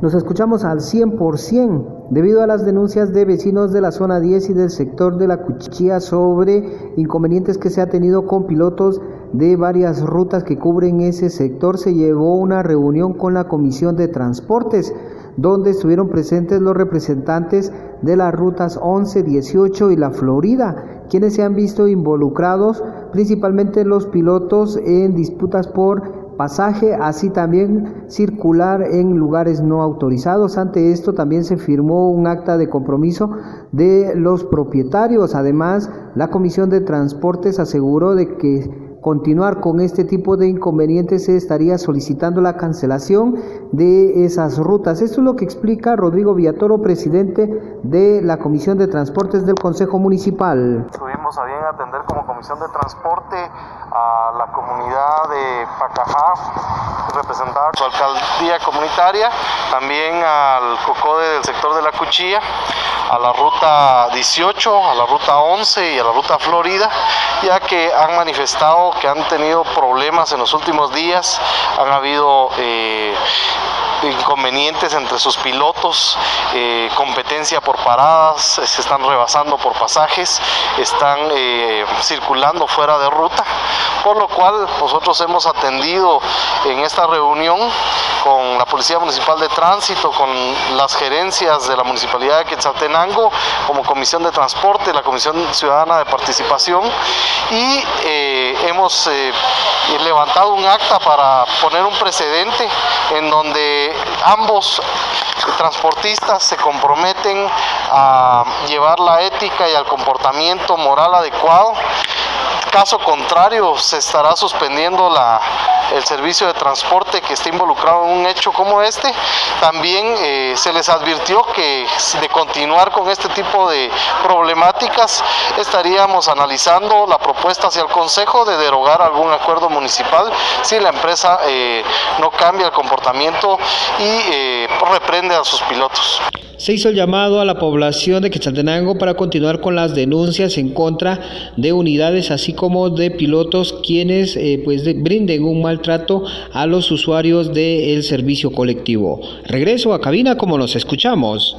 Nos escuchamos al 100% debido a las denuncias de vecinos de la zona 10 y del sector de la Cuchilla sobre inconvenientes que se ha tenido con pilotos de varias rutas que cubren ese sector. Se llevó una reunión con la Comisión de Transportes donde estuvieron presentes los representantes de las rutas 11, 18 y la Florida, quienes se han visto involucrados principalmente los pilotos en disputas por pasaje, así también circular en lugares no autorizados. Ante esto también se firmó un acta de compromiso de los propietarios. Además, la Comisión de Transportes aseguró de que continuar con este tipo de inconvenientes se estaría solicitando la cancelación de esas rutas. Esto es lo que explica Rodrigo Villatoro, presidente de la Comisión de Transportes del Consejo Municipal. Como Comisión de Transporte a la comunidad de Pacajá, representada por su alcaldía comunitaria, también al COCODE del sector de la Cuchilla, a la ruta 18, a la ruta 11 y a la ruta Florida, ya que han manifestado que han tenido problemas en los últimos días, han habido eh, inconvenientes entre sus pilotos, eh, competencia por paradas, se están rebasando por pasajes, están eh, circulando fuera de ruta, por lo cual nosotros hemos atendido en esta reunión con la Policía Municipal de Tránsito, con las gerencias de la Municipalidad de Quetzaltenango, como Comisión de Transporte, la Comisión Ciudadana de Participación, y eh, hemos levantado un acta para poner un precedente en donde ambos transportistas se comprometen a llevar la ética y al comportamiento moral adecuado. Caso contrario, se estará suspendiendo la, el servicio de transporte que esté involucrado en un hecho como este. También eh, se les advirtió que de continuar con este tipo de problemáticas estaríamos analizando la propuesta hacia el Consejo de derogar algún acuerdo municipal si la empresa eh, no cambia el comportamiento y eh, reprende a sus pilotos. Se hizo el llamado a la población de Quetzaltenango para continuar con las denuncias en contra de unidades así como de pilotos quienes pues brinden un mal trato a los usuarios del servicio colectivo. Regreso a cabina como nos escuchamos.